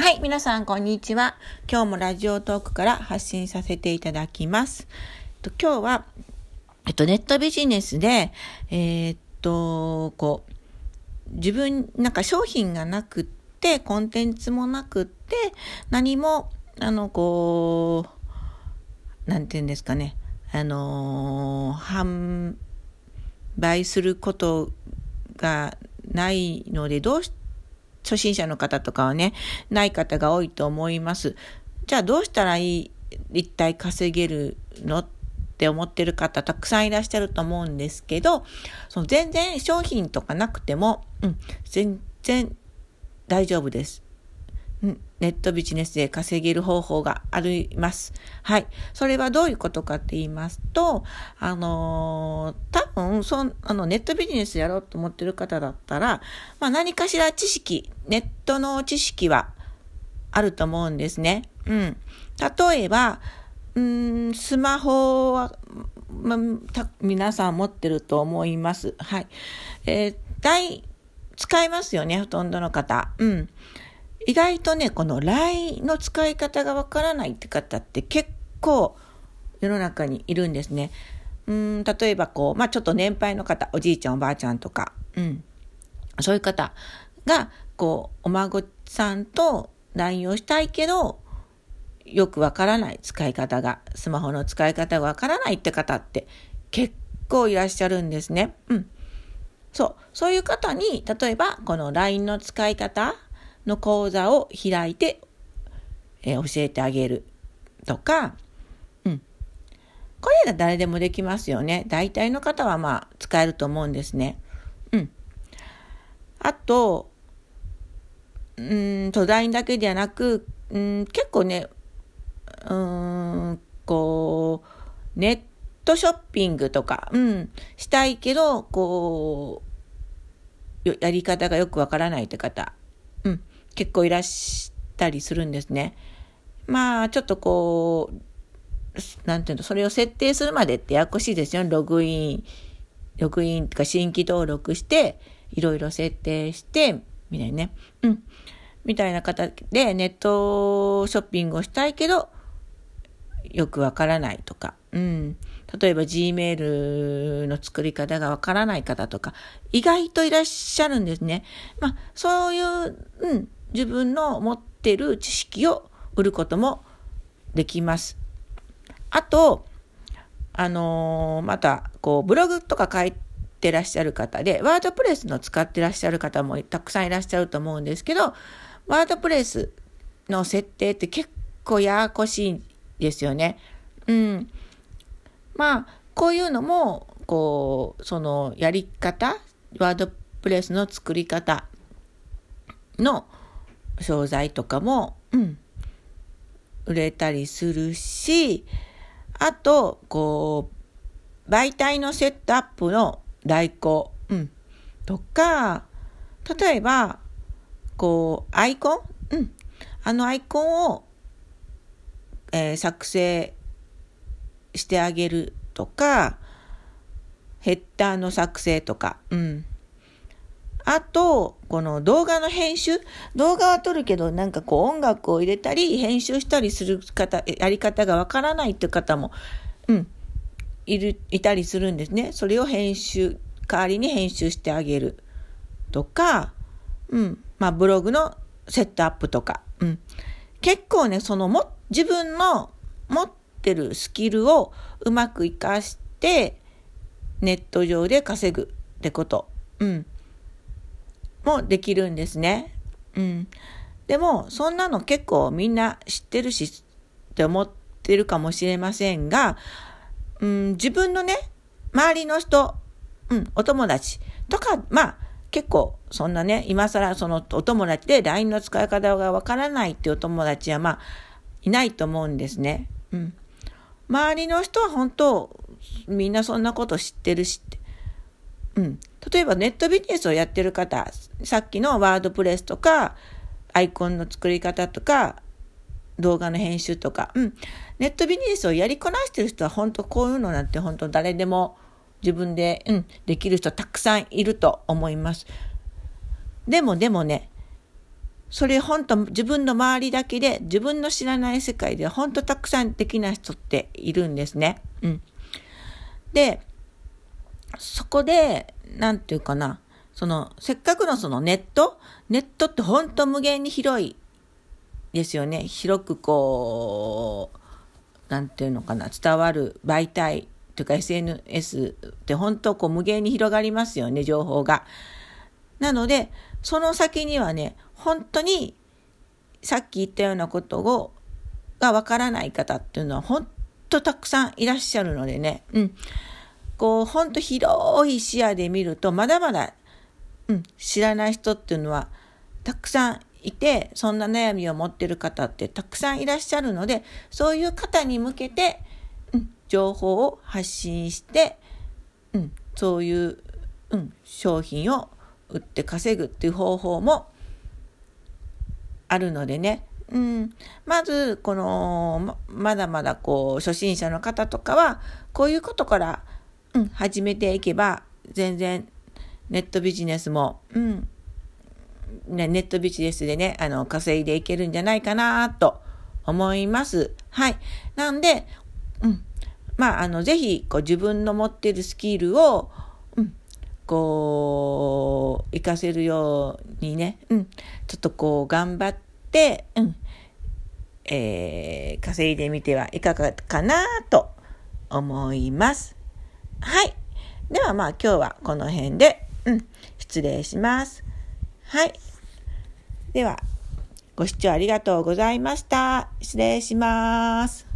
はい、皆さん、こんにちは。今日もラジオトークから発信させていただきます。と今日は、えっと、ネットビジネスで、えー、っと、こう、自分、なんか商品がなくって、コンテンツもなくって、何も、あの、こう、なんて言うんですかね、あの販売することがないので、どうし初心者の方とかはね、ない方が多いと思います。じゃあどうしたらいい、一体稼げるのって思ってる方たくさんいらっしゃると思うんですけど、その全然商品とかなくても、うん、全然大丈夫です。ネットビジネスで稼げる方法があります。はい。それはどういうことかって言いますと、あのー、多分、そあの、ネットビジネスやろうと思ってる方だったら、まあ何かしら知識、ネットの知識はあると思うんですね。うん。例えば、うん、スマホは、まあ、皆さん持ってると思います。はい。えー、大、使いますよね、ほとんどの方。うん。意外とね、この LINE の使い方がわからないって方って結構世の中にいるんですね。うん、例えばこう、まあちょっと年配の方、おじいちゃんおばあちゃんとか、うん、そういう方が、こう、お孫さんと LINE をしたいけど、よくわからない使い方が、スマホの使い方がわからないって方って結構いらっしゃるんですね。うん。そう。そういう方に、例えば、この LINE の使い方の講座を開いて、えー、教えてあげるとか、これは誰でもできますよね。大体の方はまあ使えると思うんですね。うん。あと、うんと、LINE だけではなく、うん、結構ね、うん、こう、ネットショッピングとか、うん、したいけど、こう、やり方がよくわからないって方、うん、結構いらしたりするんですね。まあ、ちょっとこう、なんていうの、それを設定するまでってややこしいですよね。ログイン、ログインとか新規登録して、いろいろ設定して、みたいなね。うん。みたいな形でネットショッピングをしたいけど、よくわからないとか。うん。例えば Gmail の作り方がわからない方とか、意外といらっしゃるんですね。まあ、そういう、うん、自分の持ってる知識を売ることもできます。あと、あのー、また、こう、ブログとか書いてらっしゃる方で、ワードプレスの使ってらっしゃる方もたくさんいらっしゃると思うんですけど、ワードプレスの設定って結構ややこしいんですよね。うん。まあ、こういうのも、こう、そのやり方、ワードプレスの作り方の商材とかも、うん、売れたりするし、あと、こう、媒体のセットアップの代行、うん、とか、例えば、こう、アイコン？うん。あのアイコンを、えー、作成してあげるとか、ヘッダーの作成とか、うん。あと、この動画の編集。動画は撮るけど、なんかこう音楽を入れたり、編集したりする方、やり方がわからないって方も、うん、いる、いたりするんですね。それを編集、代わりに編集してあげる。とか、うん、まあブログのセットアップとか、うん。結構ね、そのも、自分の持ってるスキルをうまく活かして、ネット上で稼ぐってこと。うん。もできるんですね。うん。でも、そんなの結構みんな知ってるしって思ってるかもしれませんが、うん、自分のね、周りの人、うん、お友達とか、まあ、結構、そんなね、今更そのお友達で LINE の使い方がわからないっていうお友達は、まあ、いないと思うんですね。うん。周りの人は本当、みんなそんなこと知ってるしって。うん。例えばネットビジネスをやってる方、さっきのワードプレスとか、アイコンの作り方とか、動画の編集とか、うん。ネットビジネスをやりこなしてる人は本当こういうのなんて本当誰でも自分で、うん、できる人たくさんいると思います。でもでもね、それ本当自分の周りだけで自分の知らない世界で本当たくさんできない人っているんですね。うん。で、そこで、なんていうかな、その、せっかくのそのネットネットって本当無限に広いですよね。広くこう、なんていうのかな、伝わる媒体というか SNS って本当こう無限に広がりますよね、情報が。なので、その先にはね、本当にさっき言ったようなことを、がわからない方っていうのは本当たくさんいらっしゃるのでね、うん。こう、本当広い視野で見ると、まだまだ、うん、知らない人っていうのはたくさんいて、そんな悩みを持ってる方ってたくさんいらっしゃるので、そういう方に向けて、うん、情報を発信して、うん、そういう、うん、商品を売って稼ぐっていう方法もあるのでね、うん、まず、この、まだまだこう、初心者の方とかは、こういうことから、うん、始めていけば、全然、ネットビジネスも、うん、ね、ネットビジネスでね、あの、稼いでいけるんじゃないかなと思います。はい。なんで、うん。まあ、あの、ぜひ、こう、自分の持ってるスキルを、うん、こう、活かせるようにね、うん、ちょっとこう、頑張って、うん、えー、稼いでみてはいかがかなと思います。はい。ではまあ今日はこの辺で、うん、失礼します。はい。では、ご視聴ありがとうございました。失礼します。